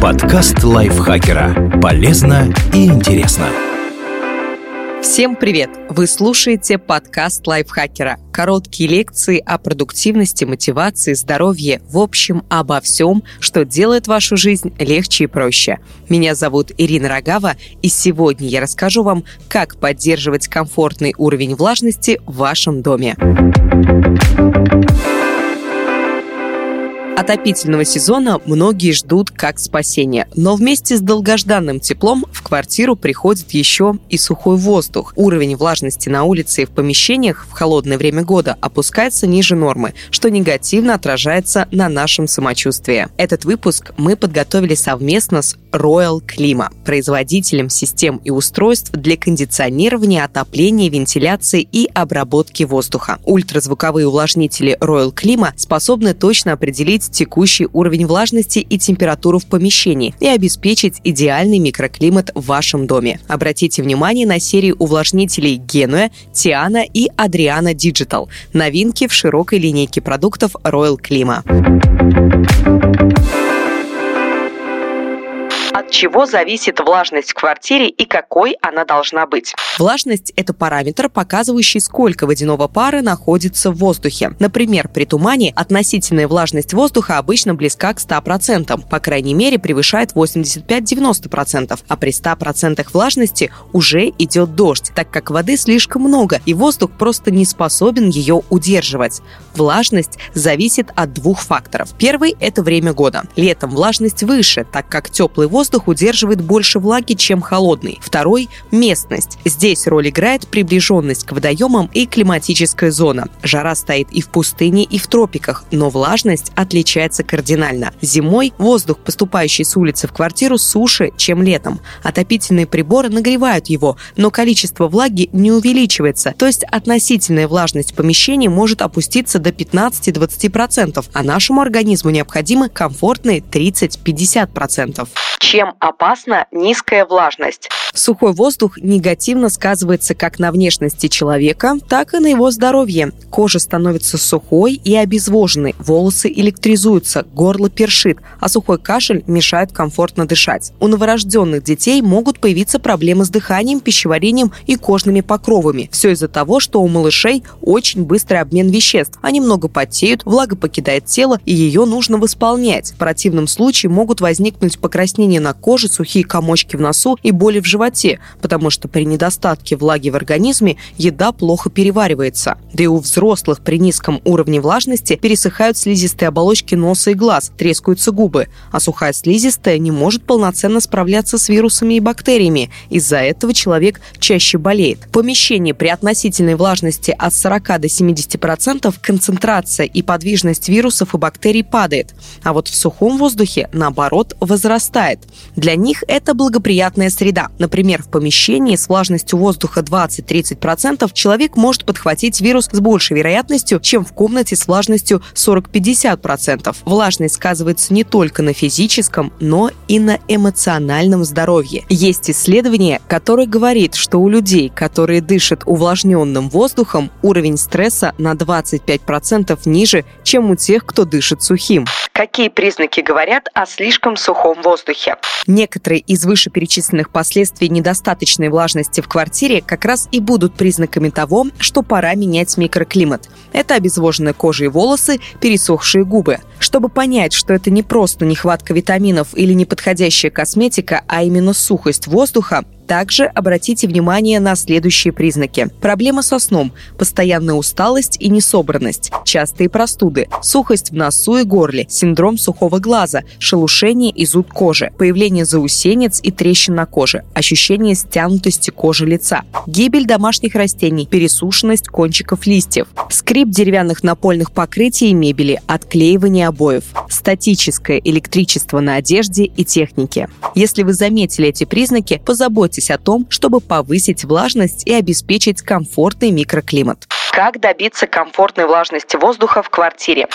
Подкаст лайфхакера. Полезно и интересно. Всем привет! Вы слушаете подкаст лайфхакера. Короткие лекции о продуктивности, мотивации, здоровье, в общем, обо всем, что делает вашу жизнь легче и проще. Меня зовут Ирина Рогава, и сегодня я расскажу вам, как поддерживать комфортный уровень влажности в вашем доме. Отопительного сезона многие ждут как спасения, но вместе с долгожданным теплом в квартиру приходит еще и сухой воздух. Уровень влажности на улице и в помещениях в холодное время года опускается ниже нормы, что негативно отражается на нашем самочувствии. Этот выпуск мы подготовили совместно с Royal Clima, производителем систем и устройств для кондиционирования, отопления, вентиляции и обработки воздуха. Ультразвуковые увлажнители Royal Clima способны точно определить текущий уровень влажности и температуру в помещении и обеспечить идеальный микроклимат в вашем доме. Обратите внимание на серии увлажнителей Genua, Tiana и Adriana Digital. Новинки в широкой линейке продуктов Royal Clima. Чего зависит влажность в квартире и какой она должна быть? Влажность – это параметр, показывающий, сколько водяного пара находится в воздухе. Например, при тумане относительная влажность воздуха обычно близка к 100%, по крайней мере превышает 85-90%, а при 100% влажности уже идет дождь, так как воды слишком много, и воздух просто не способен ее удерживать. Влажность зависит от двух факторов. Первый – это время года. Летом влажность выше, так как теплый воздух воздух удерживает больше влаги, чем холодный. Второй – местность. Здесь роль играет приближенность к водоемам и климатическая зона. Жара стоит и в пустыне, и в тропиках, но влажность отличается кардинально. Зимой воздух, поступающий с улицы в квартиру, суше, чем летом. Отопительные приборы нагревают его, но количество влаги не увеличивается, то есть относительная влажность помещения может опуститься до 15-20%, а нашему организму необходимы комфортные 30-50%. Чем опасна низкая влажность? Сухой воздух негативно сказывается как на внешности человека, так и на его здоровье. Кожа становится сухой и обезвоженной, волосы электризуются, горло першит, а сухой кашель мешает комфортно дышать. У новорожденных детей могут появиться проблемы с дыханием, пищеварением и кожными покровами. Все из-за того, что у малышей очень быстрый обмен веществ. Они много потеют, влага покидает тело, и ее нужно восполнять. В противном случае могут возникнуть покраснения на коже, сухие комочки в носу и боли в животе потому что при недостатке влаги в организме еда плохо переваривается. Да и у взрослых при низком уровне влажности пересыхают слизистые оболочки носа и глаз, трескаются губы, а сухая слизистая не может полноценно справляться с вирусами и бактериями. Из-за этого человек чаще болеет. В помещении при относительной влажности от 40 до 70% концентрация и подвижность вирусов и бактерий падает, а вот в сухом воздухе, наоборот, возрастает. Для них это благоприятная среда. Например, в помещении с влажностью воздуха 20-30% человек может подхватить вирус с большей вероятностью, чем в комнате с влажностью 40-50%. Влажность сказывается не только на физическом, но и на эмоциональном здоровье. Есть исследование, которое говорит, что у людей, которые дышат увлажненным воздухом, уровень стресса на 25% ниже, чем у тех, кто дышит сухим. Какие признаки говорят о слишком сухом воздухе? Некоторые из вышеперечисленных последствий недостаточной влажности в квартире как раз и будут признаками того, что пора менять микроклимат. Это обезвоженная кожа и волосы, пересохшие губы. Чтобы понять, что это не просто нехватка витаминов или неподходящая косметика, а именно сухость воздуха, также обратите внимание на следующие признаки. Проблема со сном, постоянная усталость и несобранность, частые простуды, сухость в носу и горле, синдром сухого глаза, шелушение и зуд кожи, появление заусенец и трещин на коже, ощущение стянутости кожи лица, гибель домашних растений, пересушенность кончиков листьев, скрип деревянных напольных покрытий и мебели, отклеивание обоев, статическое электричество на одежде и технике. Если вы заметили эти признаки, позаботьтесь позаботьтесь о том, чтобы повысить влажность и обеспечить комфортный микроклимат. Как добиться комфортной влажности воздуха в квартире?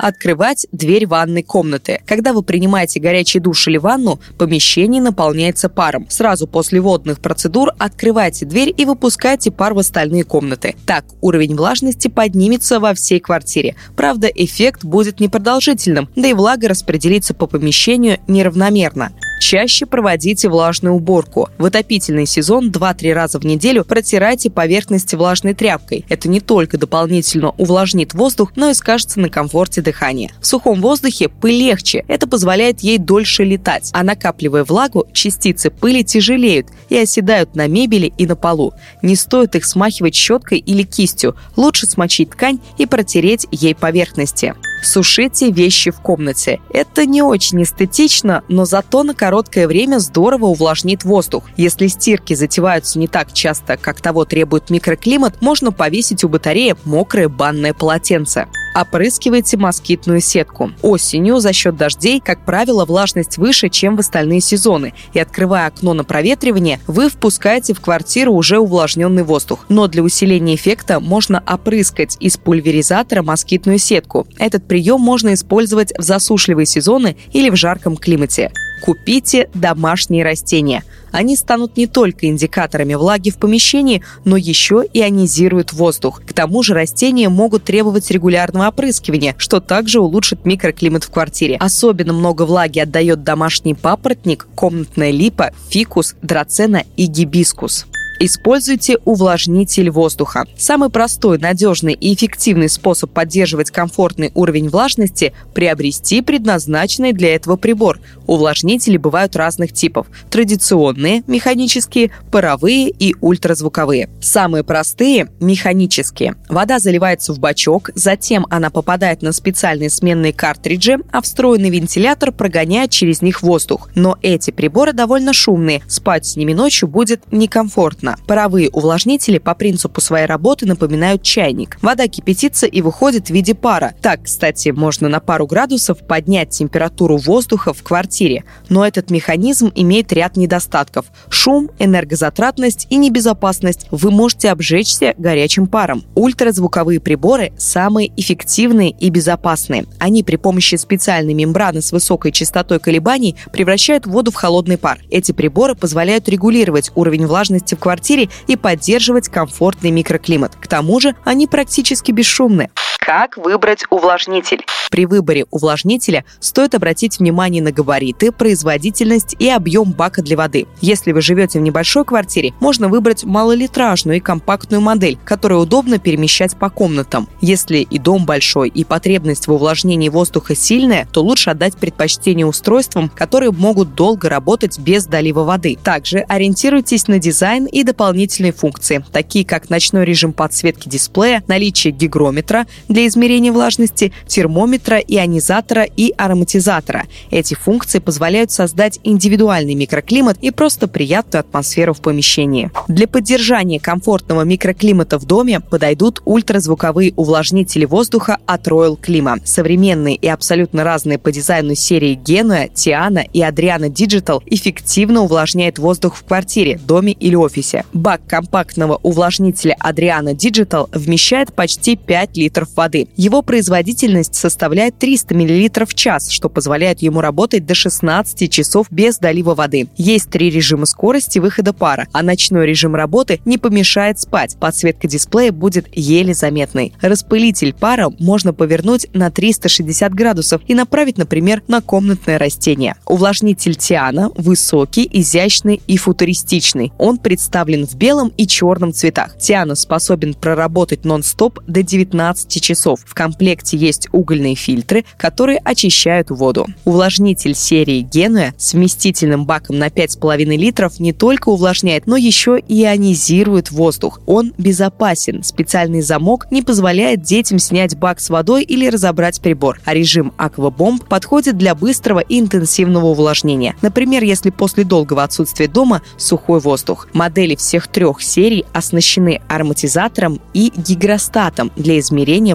открывать дверь ванной комнаты. Когда вы принимаете горячий душ или ванну, помещение наполняется паром. Сразу после водных процедур открывайте дверь и выпускайте пар в остальные комнаты. Так уровень влажности поднимется во всей квартире. Правда, эффект будет непродолжительным, да и влага распределится по помещению неравномерно. Чаще проводите влажную уборку. В отопительный сезон 2-3 раза в неделю протирайте поверхности влажной тряпкой. Это не только дополнительно увлажнит воздух, но и скажется на комфорте дыхания. В сухом воздухе пыль легче. Это позволяет ей дольше летать. А накапливая влагу, частицы пыли тяжелеют и оседают на мебели и на полу. Не стоит их смахивать щеткой или кистью. Лучше смочить ткань и протереть ей поверхности. Сушите вещи в комнате. Это не очень эстетично, но зато на короткое время здорово увлажнит воздух. Если стирки затеваются не так часто, как того требует микроклимат, можно повесить у батареи мокрое банное полотенце опрыскивайте москитную сетку. Осенью за счет дождей, как правило, влажность выше, чем в остальные сезоны, и открывая окно на проветривание, вы впускаете в квартиру уже увлажненный воздух. Но для усиления эффекта можно опрыскать из пульверизатора москитную сетку. Этот прием можно использовать в засушливые сезоны или в жарком климате. Купите домашние растения. Они станут не только индикаторами влаги в помещении, но еще ионизируют воздух. К тому же растения могут требовать регулярного опрыскивания, что также улучшит микроклимат в квартире. Особенно много влаги отдает домашний папоротник, комнатная липа, фикус, драцена и гибискус. Используйте увлажнитель воздуха. Самый простой, надежный и эффективный способ поддерживать комфортный уровень влажности – приобрести предназначенный для этого прибор. Увлажнители бывают разных типов – традиционные, механические, паровые и ультразвуковые. Самые простые – механические. Вода заливается в бачок, затем она попадает на специальные сменные картриджи, а встроенный вентилятор прогоняет через них воздух. Но эти приборы довольно шумные, спать с ними ночью будет некомфортно понятно. Паровые увлажнители по принципу своей работы напоминают чайник. Вода кипятится и выходит в виде пара. Так, кстати, можно на пару градусов поднять температуру воздуха в квартире. Но этот механизм имеет ряд недостатков. Шум, энергозатратность и небезопасность. Вы можете обжечься горячим паром. Ультразвуковые приборы самые эффективные и безопасные. Они при помощи специальной мембраны с высокой частотой колебаний превращают воду в холодный пар. Эти приборы позволяют регулировать уровень влажности в квартире квартире и поддерживать комфортный микроклимат. К тому же они практически бесшумны. Как выбрать увлажнитель? При выборе увлажнителя стоит обратить внимание на габариты, производительность и объем бака для воды. Если вы живете в небольшой квартире, можно выбрать малолитражную и компактную модель, которую удобно перемещать по комнатам. Если и дом большой, и потребность в увлажнении воздуха сильная, то лучше отдать предпочтение устройствам, которые могут долго работать без долива воды. Также ориентируйтесь на дизайн и дополнительные функции, такие как ночной режим подсветки дисплея, наличие гигрометра для измерения влажности, термометра, ионизатора и ароматизатора. Эти функции позволяют создать индивидуальный микроклимат и просто приятную атмосферу в помещении. Для поддержания комфортного микроклимата в доме подойдут ультразвуковые увлажнители воздуха от Royal Clima. Современные и абсолютно разные по дизайну серии Genua, Tiana и Adriana Digital эффективно увлажняют воздух в квартире, доме или офисе. Бак компактного увлажнителя Adriana Digital вмещает почти 5 литров воды. Его производительность составляет 300 мл в час, что позволяет ему работать до 16 часов без долива воды. Есть три режима скорости выхода пара, а ночной режим работы не помешает спать. Подсветка дисплея будет еле заметной. Распылитель пара можно повернуть на 360 градусов и направить, например, на комнатное растение. Увлажнитель Тиана высокий, изящный и футуристичный. Он представлен в белом и черном цветах. Тиана способен проработать нон-стоп до 19 часов. В комплекте есть угольные фильтры, которые очищают воду. Увлажнитель серии Генуя с вместительным баком на 5,5 литров не только увлажняет, но еще и ионизирует воздух. Он безопасен. Специальный замок не позволяет детям снять бак с водой или разобрать прибор, а режим аквабомб подходит для быстрого и интенсивного увлажнения. Например, если после долгого отсутствия дома сухой воздух. Модели всех трех серий оснащены ароматизатором и гигростатом для измерения